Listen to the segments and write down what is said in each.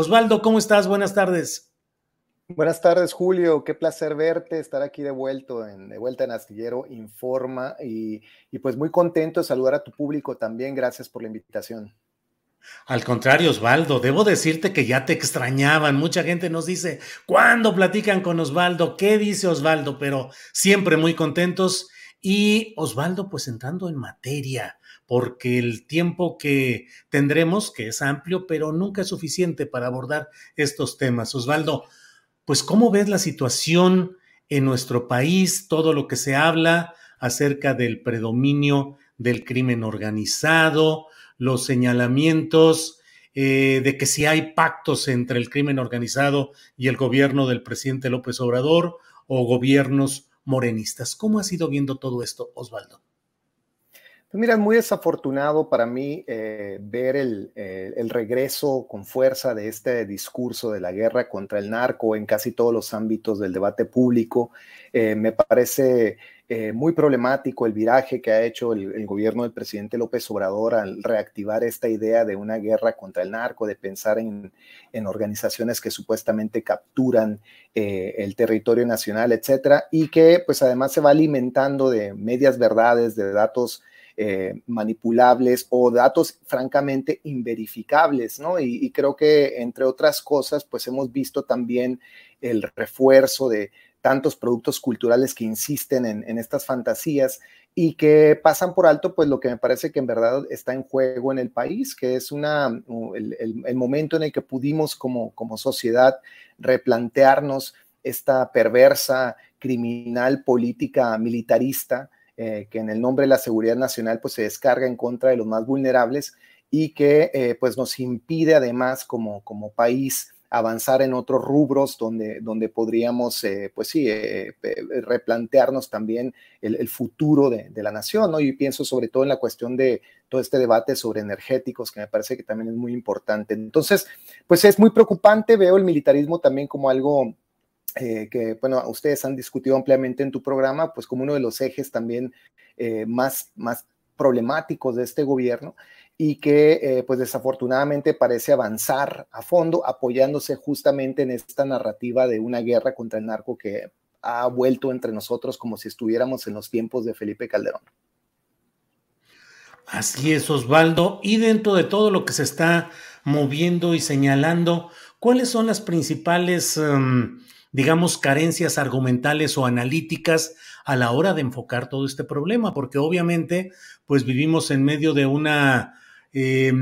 Osvaldo, ¿cómo estás? Buenas tardes. Buenas tardes, Julio. Qué placer verte, estar aquí de, vuelto en, de vuelta en Astillero Informa y, y pues muy contento de saludar a tu público también. Gracias por la invitación. Al contrario, Osvaldo, debo decirte que ya te extrañaban. Mucha gente nos dice, ¿cuándo platican con Osvaldo? ¿Qué dice Osvaldo? Pero siempre muy contentos. Y Osvaldo, pues entrando en materia, porque el tiempo que tendremos, que es amplio, pero nunca es suficiente para abordar estos temas. Osvaldo, pues ¿cómo ves la situación en nuestro país? Todo lo que se habla acerca del predominio del crimen organizado, los señalamientos eh, de que si hay pactos entre el crimen organizado y el gobierno del presidente López Obrador o gobiernos morenistas. ¿Cómo has ido viendo todo esto, Osvaldo? Pues mira, es muy desafortunado para mí eh, ver el, eh, el, regreso con fuerza de este discurso de la guerra contra el narco en casi todos los ámbitos del debate público. Eh, me parece muy problemático el viraje que ha hecho el, gobierno del presidente López Obrador al reactivar esta idea de una guerra contra el narco, de pensar en, en organizaciones que supuestamente capturan el territorio nacional, etcétera, y que pues además se va alimentando de medias verdades, de datos eh, manipulables o datos francamente inverificables, ¿no? Y, creo que, entre otras cosas, pues hemos visto también el refuerzo de tantos productos culturales que insisten en, estas fantasías y que pasan por alto, pues lo que me parece que en verdad está en juego en el país, que es una, el, el, el momento en el que pudimos como, como sociedad replantearnos esta perversa, criminal política militarista eh, que en el nombre de la seguridad nacional pues se descarga en contra de los más vulnerables y que eh, pues nos impide además como, como país avanzar en otros rubros donde, donde podríamos, eh, pues sí, replantearnos también el, futuro de, de, la nación, ¿no? Y pienso sobre todo en la cuestión de todo este debate sobre energéticos, que me parece que también es muy importante. Entonces, pues es muy preocupante, veo el militarismo también como algo eh, que, bueno, ustedes han discutido ampliamente en tu programa, pues como uno de los ejes también eh, más, más problemáticos de este gobierno y que eh, pues desafortunadamente parece avanzar a fondo apoyándose justamente en esta narrativa de una guerra contra el narco que ha vuelto entre nosotros como si estuviéramos en los tiempos de Felipe Calderón. Así es, Osvaldo. Y dentro de todo lo que se está moviendo y señalando, ¿cuáles son las principales... Um, digamos, carencias argumentales o analíticas a la hora de enfocar todo este problema, porque obviamente, pues vivimos en medio de una eh,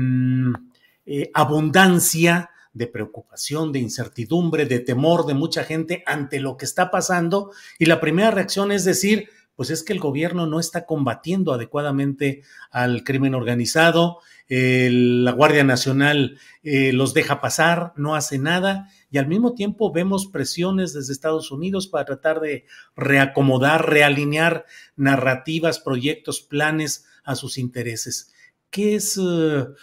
eh, abundancia de preocupación, de incertidumbre, de temor de mucha gente ante lo que está pasando y la primera reacción es decir, pues es que el gobierno no está combatiendo adecuadamente al crimen organizado, la Guardia Nacional eh, los deja pasar, no hace nada, y al mismo tiempo vemos presiones desde Estados Unidos para tratar de reacomodar, realinear narrativas, proyectos, planes a sus intereses. ¿Qué es, uh,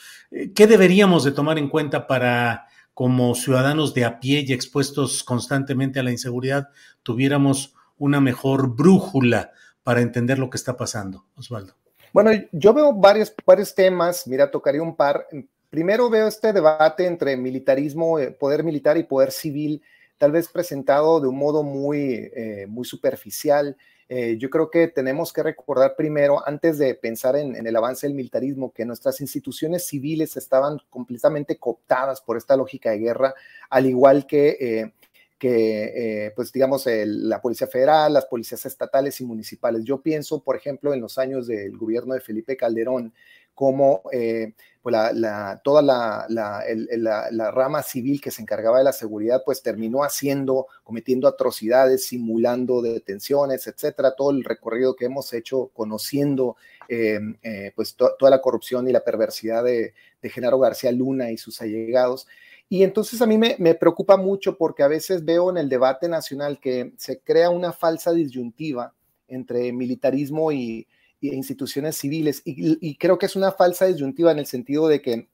qué deberíamos de tomar en cuenta para como ciudadanos de a pie y expuestos constantemente a la inseguridad, tuviéramos una mejor brújula para entender lo que está pasando, Osvaldo? Bueno, yo veo varios, varios temas, mira, tocaría un par. Primero veo este debate entre militarismo, eh, poder militar y poder civil, tal vez presentado de un modo muy, eh, muy superficial. Eh, yo creo que tenemos que recordar primero, antes de pensar en, el avance del militarismo, que nuestras instituciones civiles estaban completamente cooptadas por esta lógica de guerra, al igual que que, pues digamos, la Policía Federal, las policías estatales y municipales. Yo pienso, por ejemplo, en los años del gobierno de Felipe Calderón, como eh, pues la, toda la, la, rama civil que se encargaba de la seguridad, pues terminó haciendo, cometiendo atrocidades, simulando detenciones, etcétera, todo el recorrido que hemos hecho conociendo eh, eh, pues toda la corrupción y la perversidad de, de, Genaro García Luna y sus allegados. Y entonces a mí me, me preocupa mucho porque a veces veo en el debate nacional que se crea una falsa disyuntiva entre militarismo y, instituciones civiles. Y, creo que es una falsa disyuntiva en el sentido de que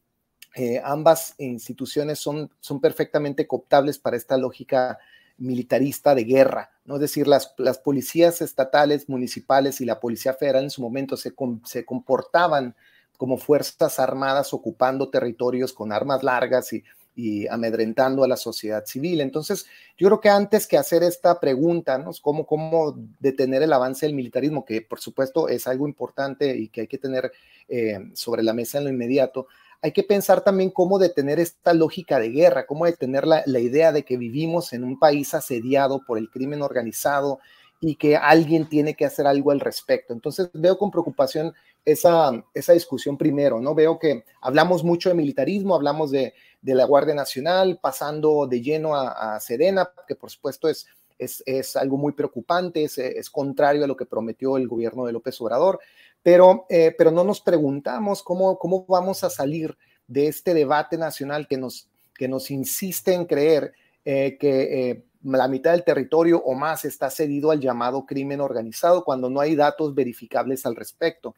eh, ambas instituciones son, son perfectamente cooptables para esta lógica militarista de guerra, ¿no? Es decir, las, las policías estatales, municipales y la policía federal en su momento se, se comportaban como fuerzas armadas ocupando territorios con armas largas y y amedrentando a la sociedad civil. Entonces, yo creo que antes que hacer esta pregunta. ¿Cómo, cómo detener el avance del militarismo, que por supuesto es algo importante y que hay que tener eh, sobre la mesa en lo inmediato, hay que pensar también cómo detener esta lógica de guerra, cómo detener la idea de que vivimos en un país asediado por el crimen organizado y que alguien tiene que hacer algo al respecto. Entonces veo con preocupación esa, esa discusión primero, ¿no? Veo que hablamos mucho de militarismo, hablamos de de la Guardia Nacional, pasando de lleno a, Sedena, que por supuesto es, es, algo muy preocupante, es, contrario a lo que prometió el gobierno de López Obrador, pero, eh, pero no nos preguntamos cómo, cómo vamos a salir de este debate nacional que nos, que nos insiste en creer eh, que eh, la mitad del territorio o más está cedido al llamado crimen organizado cuando no hay datos verificables al respecto.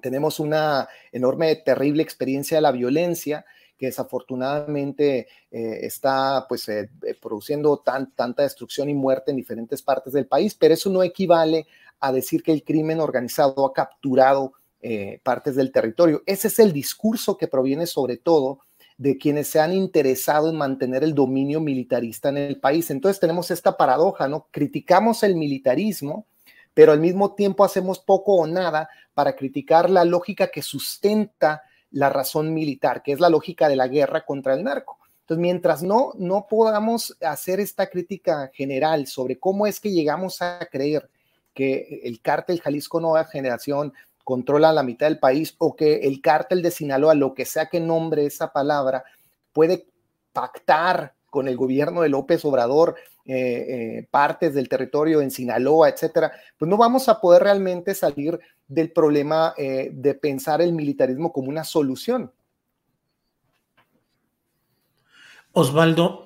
Tenemos una enorme, terrible experiencia de la violencia que desafortunadamente eh, está pues eh, eh, produciendo tan, tanta destrucción y muerte en diferentes partes del país, pero eso no equivale a decir que el crimen organizado ha capturado partes del territorio. Ese es el discurso que proviene sobre todo de quienes se han interesado en mantener el dominio militarista en el país. Entonces tenemos esta paradoja, ¿no? Criticamos el militarismo, pero al mismo tiempo hacemos poco o nada para criticar la lógica que sustenta la razón militar, que es la lógica de la guerra contra el narco. Entonces, mientras no, no podamos hacer esta crítica general sobre cómo es que llegamos a creer que el cártel Jalisco Nueva Generación controla la mitad del país o que el cártel de Sinaloa, lo que sea que nombre esa palabra, puede pactar con el gobierno de López Obrador eh, eh, partes del territorio en Sinaloa, etcétera, pues no vamos a poder realmente salir del problema eh, de pensar el militarismo como una solución. Osvaldo,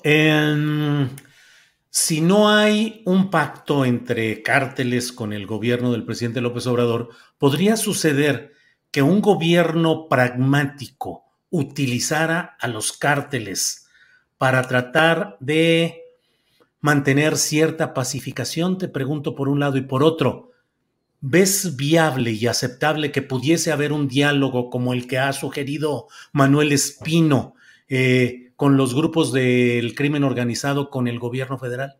si no hay un pacto entre cárteles con el gobierno del presidente López Obrador, podría suceder que un gobierno pragmático utilizara a los cárteles para tratar de mantener cierta pacificación, te pregunto por un lado, y por otro, ¿Ves viable y aceptable que pudiese haber un diálogo como el que ha sugerido Manuel Espino eh, con los grupos del crimen organizado con el gobierno federal?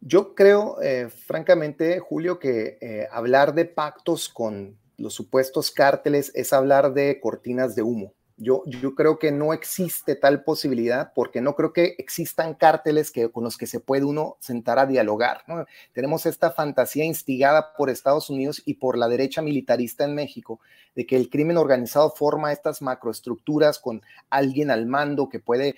Yo creo, eh, francamente, Julio, que eh, hablar de pactos con los supuestos cárteles es hablar de cortinas de humo. Yo, creo que no existe tal posibilidad porque no creo que existan cárteles que, con los que se puede uno sentar a dialogar. Tenemos esta fantasía instigada por Estados Unidos y por la derecha militarista en México de que el crimen organizado forma estas macroestructuras con alguien al mando que puede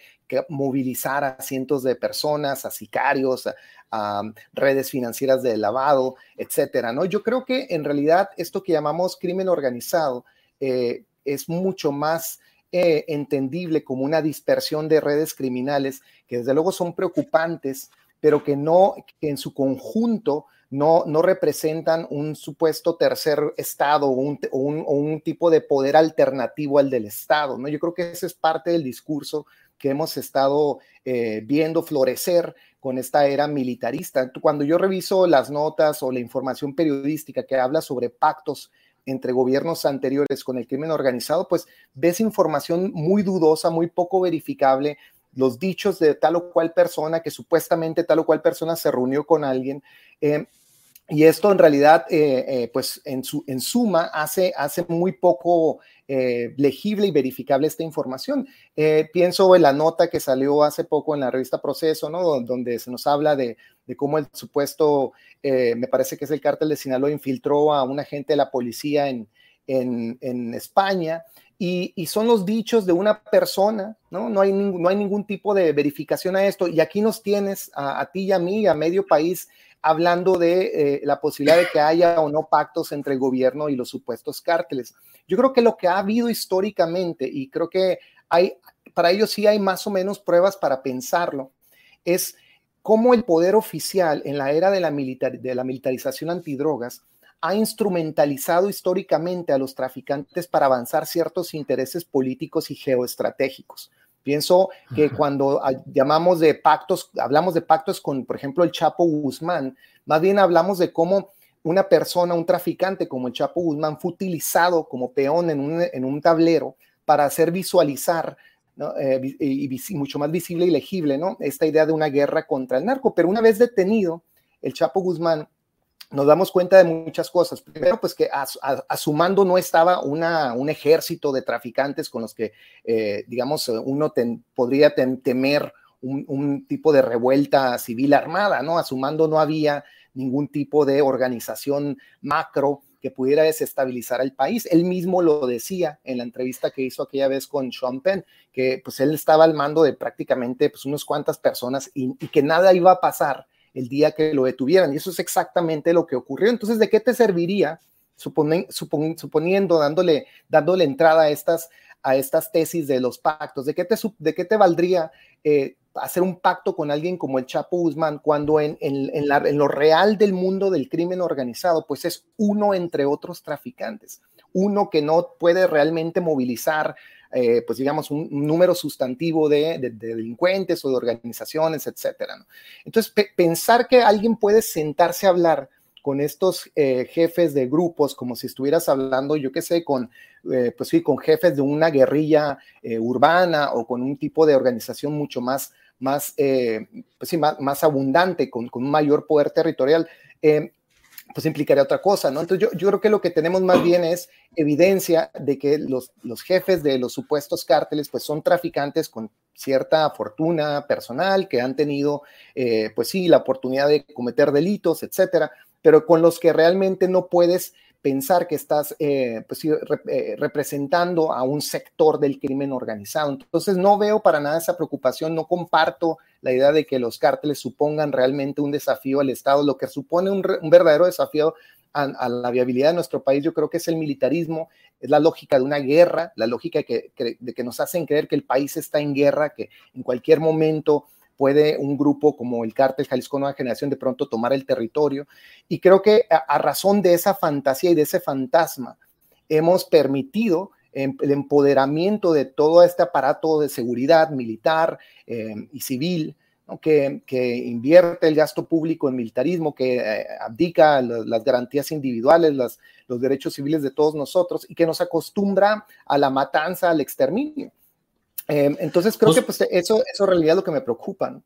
movilizar a cientos de personas, a sicarios, a, redes financieras de lavado, etcétera. ¿no? Yo creo que en realidad esto que llamamos crimen organizado eh, es mucho más eh, entendible como una dispersión de redes criminales que desde luego son preocupantes, pero que no, en su conjunto no, no representan un supuesto tercer Estado o un, un, tipo de poder alternativo al del Estado. ¿no? Yo creo que ese es parte del discurso que hemos estado eh, viendo florecer con esta era militarista. Cuando yo reviso las notas o la información periodística que habla sobre pactos entre gobiernos anteriores con el crimen organizado, pues ves información muy dudosa, muy poco verificable, los dichos de tal o cual persona, que supuestamente tal o cual persona se reunió con alguien. Eh, y esto en realidad, eh, eh, pues en, su, en suma, hace, hace muy poco legible y verificable esta información. pienso en la nota que salió hace poco en la revista Proceso, ¿no? donde se nos habla de, de cómo el supuesto, me parece que es el cártel de Sinaloa, infiltró a un agente de la policía en, en, España y, son los dichos de una persona, ¿no? No hay, no hay ningún tipo de verificación a esto. Y aquí nos tienes a, ti y a mí, a medio país, hablando de eh, la posibilidad de que haya o no pactos entre el gobierno y los supuestos cárteles. Yo creo que lo que ha habido históricamente, y creo que hay, para ello sí hay más o menos pruebas para pensarlo, es cómo el poder oficial en la era de la, militar, de la militarización antidrogas ha instrumentalizado históricamente a los traficantes para avanzar ciertos intereses políticos y geoestratégicos. Pienso que cuando llamamos de pactos, hablamos de pactos con, por ejemplo, el Chapo Guzmán, más bien hablamos de cómo una persona, un traficante como el Chapo Guzmán fue utilizado como peón en un, en un tablero para hacer visualizar eh, y, mucho más visible y legible ¿no? esta idea de una guerra contra el narco. Pero una vez detenido, el Chapo Guzmán nos damos cuenta de muchas cosas. Primero, pues que a, su mando no estaba un ejército de traficantes con los que, eh, digamos, uno podría temer un, tipo de revuelta civil armada, ¿no? A su mando no había ningún tipo de organización macro que pudiera desestabilizar al país. Él mismo lo decía en la entrevista que hizo aquella vez con Sean Penn, que pues él estaba al mando de prácticamente pues unas cuantas personas y que nada iba a pasar el día que lo detuvieran. Y eso es exactamente lo que ocurrió. Entonces, ¿de qué te serviría, suponiendo, dándole, dándole entrada a estas, a estas tesis de los pactos, ¿de qué te, de qué te valdría eh, hacer un pacto con alguien como el Chapo Guzmán cuando en, en lo real del mundo del crimen organizado, pues es uno entre otros traficantes? Uno que no puede realmente movilizar eh, pues digamos, un, número sustantivo de, delincuentes o de organizaciones, etcétera. Entonces, pensar que alguien puede sentarse a hablar con estos eh, jefes de grupos, como si estuvieras hablando, yo qué sé, con, eh, pues sí, con jefes de una guerrilla urbana o con un tipo de organización mucho más, más, pues sí, más, abundante, con, con, un mayor poder territorial pues implicaría otra cosa, ¿no? Entonces yo, yo, creo que lo que tenemos más bien es evidencia de que los, los jefes de los supuestos cárteles pues son traficantes con cierta fortuna personal, que han tenido, eh, pues sí, la oportunidad de cometer delitos, etcétera, pero con los que realmente no puedes pensar que estás eh, pues, eh, representando a un sector del crimen organizado. Entonces no veo para nada esa preocupación, no comparto la idea de que los cárteles supongan realmente un desafío al Estado, lo que supone un, verdadero desafío a, la viabilidad de nuestro país, yo creo que es el militarismo, es la lógica de una guerra, la lógica de que nos hacen creer que el país está en guerra, que en cualquier momento puede un grupo como el cártel Jalisco Nueva Generación de pronto tomar el territorio. Y creo que a, razón de esa fantasía y de ese fantasma, hemos permitido em, el empoderamiento de todo este aparato de seguridad militar em, y civil, que, invierte el gasto público en militarismo, que eh, abdica las garantías individuales, los derechos civiles de todos nosotros y que nos acostumbra a la matanza, al exterminio. Em, entonces creo que pues, eso, eso en realidad es lo que me preocupa.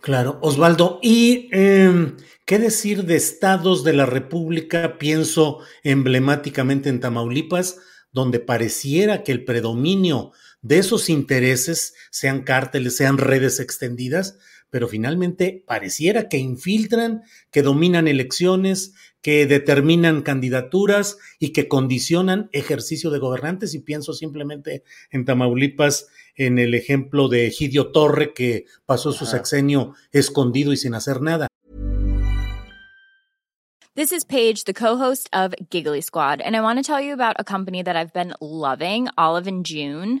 Claro, Osvaldo. ¿Y em, qué decir de estados de la República? Pienso emblemáticamente en Tamaulipas, donde pareciera que el predominio de esos intereses, sean cárteles, sean redes extendidas, pero finalmente pareciera que infiltran, que dominan elecciones, que determinan candidaturas y que condicionan ejercicio de gobernantes. Y pienso simplemente en Tamaulipas, en el ejemplo de Egidio Torre, que pasó su sexenio escondido y sin hacer nada. This is Paige, the co-host of Giggly Squad, and I want to tell you about a company that I've been loving, Olive and June.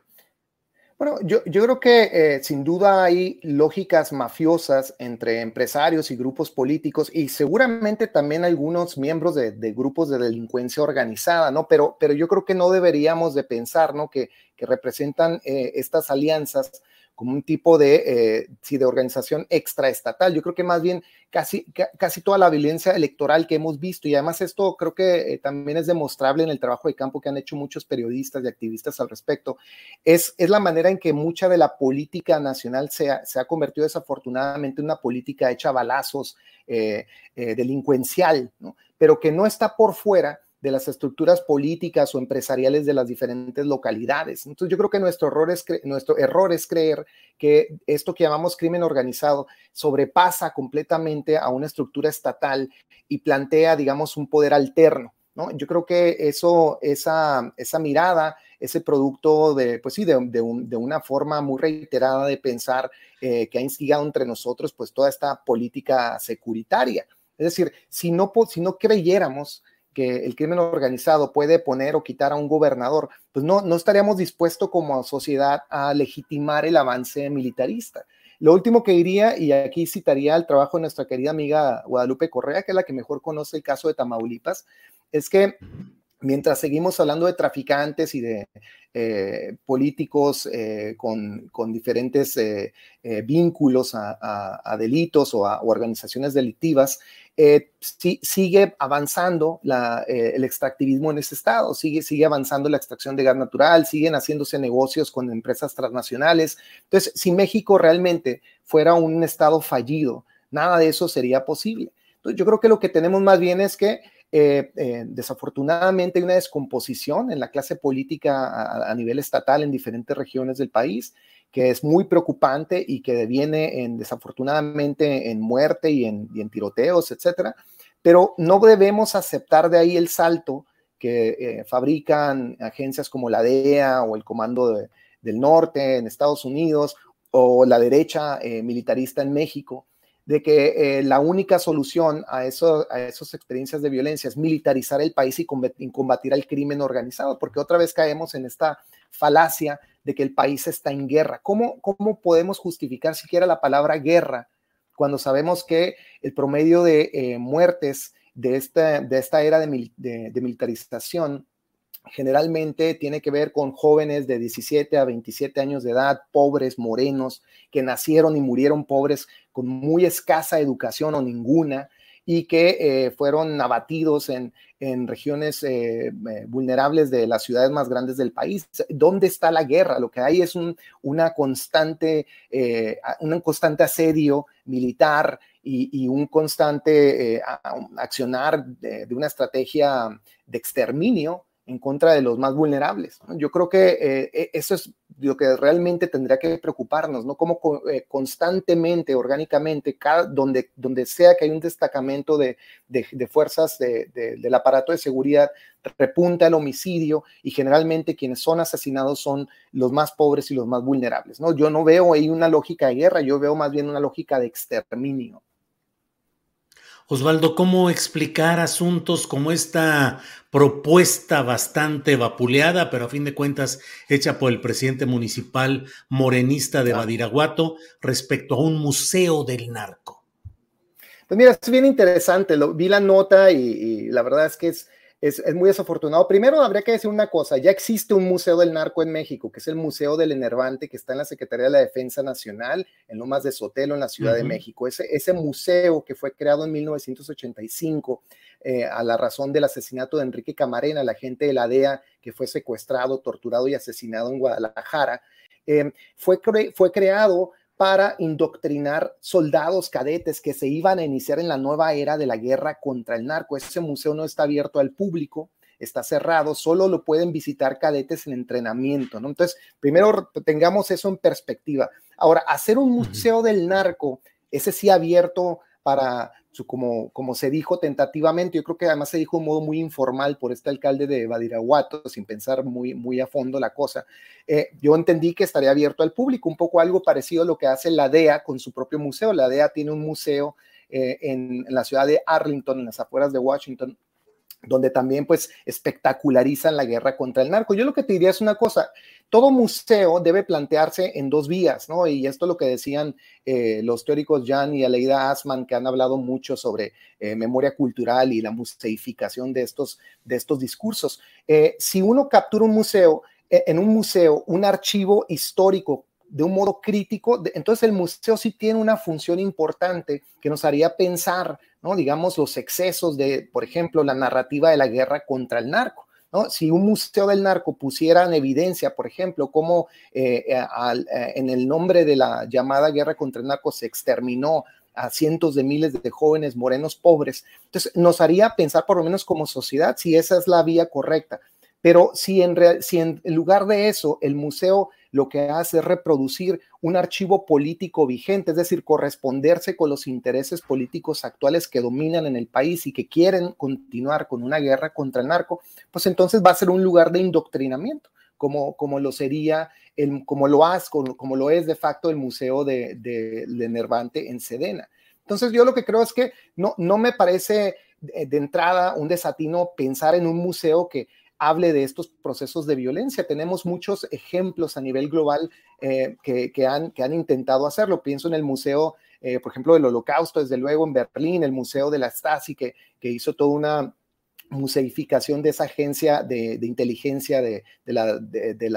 Bueno, yo, yo creo que eh, sin duda hay lógicas mafiosas entre empresarios y grupos políticos y seguramente también algunos miembros de, grupos de delincuencia organizada, ¿no? Pero, pero yo creo que no deberíamos de pensar, ¿no? Que, que representan eh, estas alianzas como un tipo de, eh, de organización extraestatal. Yo creo que más bien casi, casi toda la violencia electoral que hemos visto, y además esto creo que eh, también es demostrable en el trabajo de campo que han hecho muchos periodistas y activistas al respecto, es, es la manera en que mucha de la política nacional se ha, se ha convertido desafortunadamente en una política hecha a balazos, eh, delincuencial, ¿no? pero que no está por fuera de las estructuras políticas o empresariales de las diferentes localidades. Entonces yo creo que nuestro error es, nuestro error es creer que esto que llamamos crimen organizado sobrepasa completamente a una estructura estatal y plantea, digamos, un poder alterno. ¿no? Yo creo que eso, esa, esa mirada, ese producto de, pues sí, de, de, un, de una forma muy reiterada de pensar eh, que ha instigado entre nosotros pues toda esta política securitaria. Es decir, si no, si no creyéramos que el crimen organizado puede poner o quitar a un gobernador, pues no, no estaríamos dispuestos como sociedad a legitimar el avance militarista. Lo último que diría, y aquí citaría el trabajo de nuestra querida amiga Guadalupe Correa, que es la que mejor conoce el caso de Tamaulipas, es que mientras seguimos hablando de traficantes y de eh, políticos eh, con, con, diferentes eh, vínculos a, a, a, delitos o a organizaciones delictivas, sí, sigue avanzando la, el extractivismo en ese estado, sigue, sigue avanzando la extracción de gas natural, siguen haciéndose negocios con empresas transnacionales. Entonces, si México realmente fuera un estado fallido, nada de eso sería posible. Entonces, yo creo que lo que tenemos más bien es que eh, eh, desafortunadamente hay una descomposición en la clase política a, nivel estatal en diferentes regiones del país que es muy preocupante y que deviene en, desafortunadamente en muerte y en, y tiroteos, etcétera. Pero no debemos aceptar de ahí el salto que eh, fabrican agencias como la DEA o el Comando de, del Norte en Estados Unidos o la derecha eh, militarista en México, de que eh, la única solución a, eso, esas experiencias de violencia es militarizar el país y combatir, combatir al crimen organizado, porque otra vez caemos en esta falacia de que el país está en guerra. ¿Cómo, cómo podemos justificar siquiera la palabra guerra cuando sabemos que el promedio de eh, muertes de esta, de esta era de, militarización generalmente tiene que ver con jóvenes de 17 a 27 años de edad, pobres, morenos, que nacieron y murieron pobres con muy escasa educación o ninguna, y que eh, fueron abatidos en, en regiones eh, eh, vulnerables de las ciudades más grandes del país. ¿Dónde está la guerra? Lo que hay es un, una constante, eh, un constante asedio militar y, un constante accionar de, una estrategia de exterminio en contra de los más vulnerables. Yo creo que eh, eso es lo que realmente tendría que preocuparnos, ¿no? Como eh, constantemente, orgánicamente, donde, donde sea que hay un destacamento de, de, fuerzas de, del aparato de seguridad, repunta el homicidio y generalmente quienes son asesinados son los más pobres y los más vulnerables, ¿no? Yo no veo ahí una lógica de guerra, yo veo más bien una lógica de exterminio. Osvaldo, ¿cómo explicar asuntos como esta propuesta bastante vapuleada, pero a fin de cuentas hecha por el presidente municipal morenista de Badiraguato respecto a un museo del narco? Pues mira, es bien interesante, lo, vi la nota y, la verdad es que es, es, muy desafortunado. Primero, habría que decir una cosa, ya existe un museo del narco en México, que es el Museo del Enervante, que está en la Secretaría de la Defensa Nacional, en Lomas de Sotelo, en la Ciudad de México. Ese, ese museo que fue creado en 1985 eh, a la razón del asesinato de Enrique Camarena, la gente de la DEA que fue secuestrado, torturado y asesinado en Guadalajara, eh, fue, fue creado para indoctrinar soldados cadetes que se iban a iniciar en la nueva era de la guerra contra el narco. Ese museo no está abierto al público, está cerrado, solo lo pueden visitar cadetes en entrenamiento, ¿no? Entonces, primero tengamos eso en perspectiva. Ahora, hacer un museo del narco, ese sí abierto para, como, como se dijo tentativamente, yo creo que además se dijo de modo muy informal por este alcalde de Badiraguato, sin pensar muy, muy a fondo la cosa. Eh, yo entendí que estaría abierto al público, un poco algo parecido a lo que hace la DEA con su propio museo. La DEA tiene un museo eh, en la ciudad de Arlington, en las afueras de Washington, donde también pues espectacularizan la guerra contra el narco. Yo lo que te diría es una cosa, todo museo debe plantearse en dos vías, ¿no? Y esto es lo que decían eh, los teóricos Jan y Aleida Asman, que han hablado mucho sobre eh, memoria cultural y la museificación de estos, de estos discursos. Eh, si uno captura un museo, en un museo, un archivo histórico de un modo crítico, entonces el museo sí tiene una función importante que nos haría pensar, ¿no? Digamos, los excesos de, por ejemplo, la narrativa de la guerra contra el narco. ¿No? Si un museo del narco pusiera en evidencia, por ejemplo, cómo eh, eh, en el nombre de la llamada guerra contra el narco se exterminó a cientos de miles de jóvenes morenos pobres, entonces nos haría pensar por lo menos como sociedad si esa es la vía correcta. Pero si en lugar de eso el museo lo que hace es reproducir un archivo político vigente, es decir, corresponderse con los intereses políticos actuales que dominan en el país y que quieren continuar con una guerra contra el narco, pues entonces va a ser un lugar de indoctrinamiento, como, como lo sería, el, como, lo has, como, lo es de facto el Museo de, de, Nervante en Sedena. Entonces yo lo que creo es que no, no me parece de entrada un desatino pensar en un museo que hable de estos procesos de violencia. Tenemos muchos ejemplos a nivel global eh, que, han, intentado hacerlo. Pienso en el Museo, eh, por ejemplo, del Holocausto, desde luego en Berlín, el Museo de la Stasi, que, hizo toda una museificación de esa agencia de, inteligencia de, la,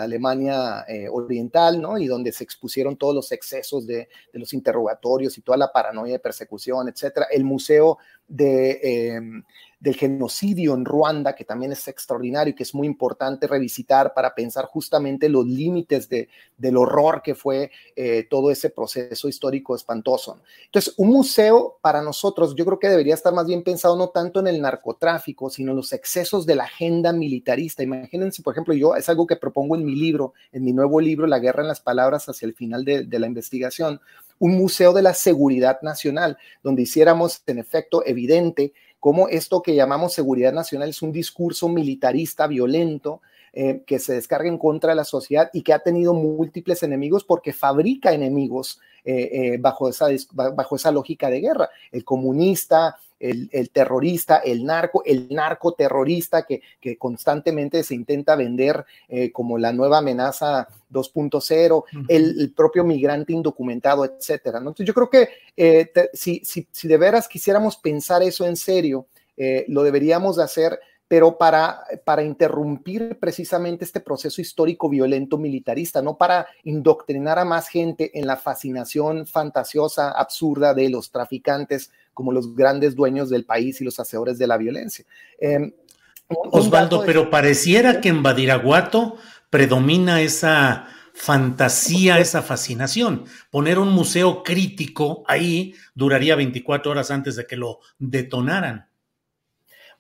Alemania eh, Oriental, ¿no? Y donde se expusieron todos los excesos de, los interrogatorios y toda la paranoia de persecución, etcétera. El Museo de, del genocidio en Ruanda, que también es extraordinario y que es muy importante revisitar para pensar justamente los límites de, del horror que fue eh, todo ese proceso histórico espantoso. Entonces, un museo para nosotros, yo creo que debería estar más bien pensado no tanto en el narcotráfico, sino en los excesos de la agenda militarista. Imagínense, por ejemplo, yo es algo que propongo en mi libro, en mi nuevo libro, La guerra en las palabras hacia el final de, de la investigación, un museo de la seguridad nacional, donde hiciéramos en efecto evidente cómo esto que llamamos seguridad nacional es un discurso militarista violento eh, que se descarga en contra de la sociedad y que ha tenido múltiples enemigos porque fabrica enemigos eh, eh, bajo, esa, bajo esa lógica de guerra. El comunista, el, terrorista, el narco, el narcoterrorista que, que constantemente se intenta vender como la nueva amenaza 2.0, el, propio migrante indocumentado, etcétera. Entonces, yo creo que si, si, si, de veras quisiéramos pensar eso en serio, lo deberíamos de hacer pero para, para interrumpir precisamente este proceso histórico violento militarista, no para indoctrinar a más gente en la fascinación fantasiosa, absurda de los traficantes como los grandes dueños del país y los hacedores de la violencia. Em, Osvaldo, pero pareciera que en Badiraguato predomina esa fantasía, esa fascinación. Poner un museo crítico ahí duraría 24 horas antes de que lo detonaran.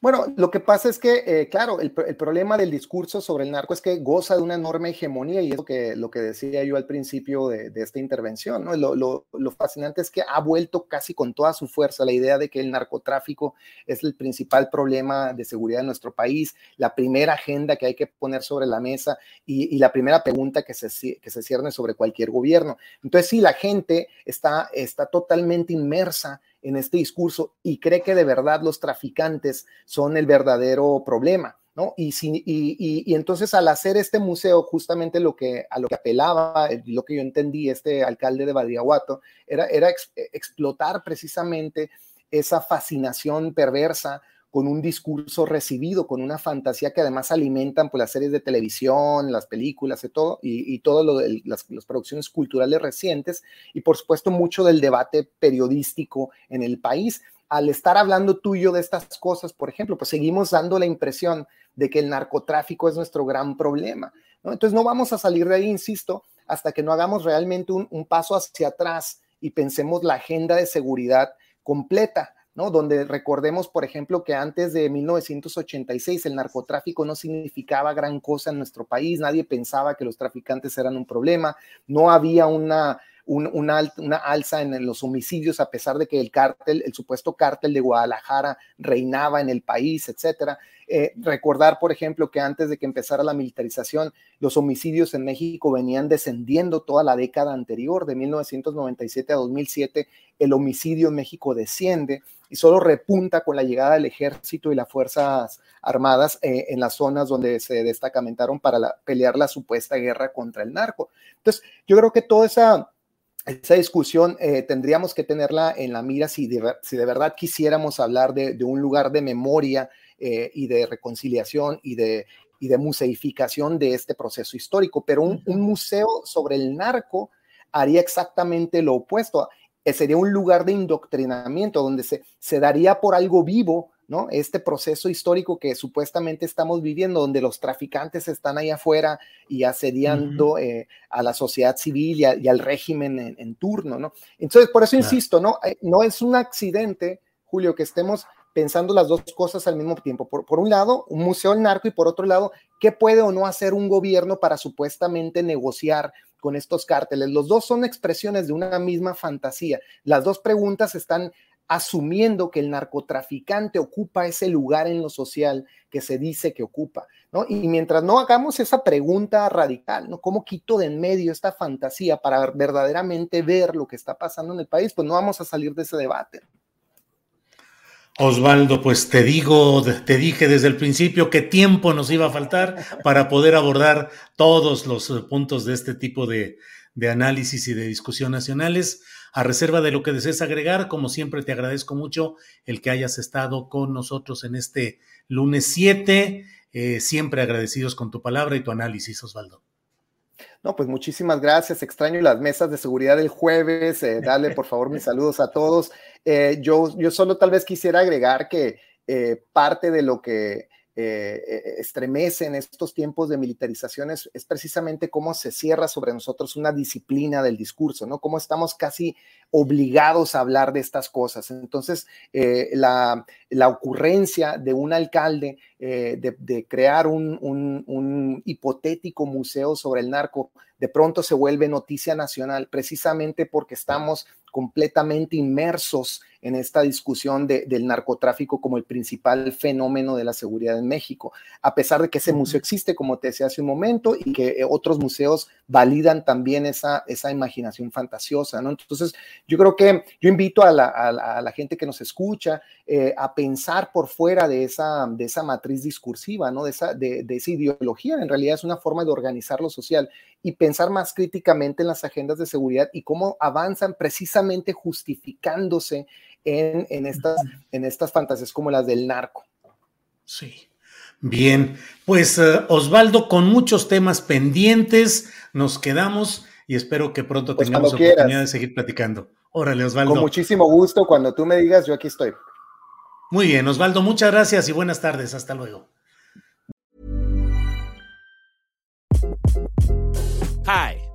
Bueno, lo que pasa es que, eh, claro, el, problema del discurso sobre el narco es que goza de una enorme hegemonía y es lo que, lo que decía yo al principio de, esta intervención, ¿no? Lo, fascinante es que ha vuelto casi con toda su fuerza la idea de que el narcotráfico es el principal problema de seguridad de nuestro país, la primera agenda que hay que poner sobre la mesa y, la primera pregunta que se, que cierne sobre cualquier gobierno. Entonces, sí, la gente está, está totalmente inmersa en este discurso y cree que de verdad los traficantes son el verdadero problema. ¿No? Y, si, y, entonces al hacer este museo, justamente lo que, a lo que apelaba, lo que yo entendí, este alcalde de Badiaguato, era, era explotar precisamente esa fascinación perversa con un discurso recibido, con una fantasía que además alimentan pues, las series de televisión, las películas y todo, y, todo lo de las, las, producciones culturales recientes, y por supuesto mucho del debate periodístico en el país. Al estar hablando tuyo de estas cosas, por ejemplo, pues seguimos dando la impresión de que el narcotráfico es nuestro gran problema. ¿no? Entonces no vamos a salir de ahí, insisto, hasta que no hagamos realmente un paso hacia atrás y pensemos la agenda de seguridad completa ¿no? Donde recordemos, por ejemplo, que antes de 1986 el narcotráfico no significaba gran cosa en nuestro país, nadie pensaba que los traficantes eran un problema, no había una, una, alza en los homicidios a pesar de que el cártel, el supuesto cártel de Guadalajara reinaba en el país, etcétera. Eh, recordar, por ejemplo, que antes de que empezara la militarización, los homicidios en México venían descendiendo toda la década anterior, de 1997 a 2007, el homicidio en México desciende y solo repunta con la llegada del ejército y las Fuerzas Armadas eh, en las zonas donde se destacamentaron para pelear la supuesta guerra contra el narco. Entonces, yo creo que toda esa, esa discusión eh, tendríamos que tenerla en la mira si de, si de verdad quisiéramos hablar de, un lugar de memoria eh, y de reconciliación y de, y de museificación de este proceso histórico, pero un, un museo sobre el narco haría exactamente lo opuesto sería un lugar de indoctrinamiento donde se, se daría por algo vivo, ¿no? Este proceso histórico que supuestamente estamos viviendo, donde los traficantes están ahí afuera y asediando eh, a la sociedad civil y, al régimen en, turno, ¿no? Entonces, por eso insisto, ¿no? Eh, no es un accidente, Julio, que estemos pensando las dos cosas al mismo tiempo. Por, por un lado, un museo del narco y por otro lado, ¿qué puede o no hacer un gobierno para supuestamente negociar con estos cárteles. Los dos son expresiones de una misma fantasía. Las dos preguntas están asumiendo que el narcotraficante ocupa ese lugar en lo social que se dice que ocupa, ¿no? Y mientras no hagamos esa pregunta radical, ¿no? ¿Cómo quito de en medio esta fantasía para verdaderamente ver lo que está pasando en el país? Pues no vamos a salir de ese debate. Osvaldo, pues te digo, te dije desde el principio qué tiempo nos iba a faltar para poder abordar todos los puntos de este tipo de, de análisis y de discusión nacionales. A reserva de lo que desees agregar, como siempre te agradezco mucho el que hayas estado con nosotros en este lunes 7, eh, siempre agradecidos con tu palabra y tu análisis, Osvaldo. No, pues muchísimas gracias. Extraño las mesas de seguridad del jueves. Eh, dale, por favor, mis saludos a todos. Eh, yo, yo solo tal vez quisiera agregar que parte de lo que eh, estremece en estos tiempos de militarización es, precisamente cómo se cierra sobre nosotros una disciplina del discurso, ¿no? Cómo estamos casi obligados a hablar de estas cosas. Entonces, la, ocurrencia de un alcalde de, crear un, un hipotético museo sobre el narco de pronto se vuelve noticia nacional precisamente porque estamos completamente inmersos en esta discusión del narcotráfico como el principal fenómeno de la seguridad en México, a pesar de que ese museo existe, como te decía hace un momento, y que eh, otros museos validan también esa, esa imaginación fantasiosa, ¿no? Entonces, yo creo que yo invito a la, gente que nos escucha eh, a pensar por fuera de esa, de esa matriz discursiva, ¿no? De esa, de, esa ideología, en realidad es una forma de organizar lo social y pensar más críticamente en las agendas de seguridad y cómo avanzan precisamente justificándose en, estas, en estas fantasías como las del narco. Sí. Bien, pues eh, Osvaldo, con muchos temas pendientes, nos quedamos y espero que pronto pues tengamos oportunidad de seguir platicando. Órale, Osvaldo. Con muchísimo gusto, cuando tú me digas, yo aquí estoy. Muy bien, Osvaldo, muchas gracias y buenas tardes. Hasta luego. Hi,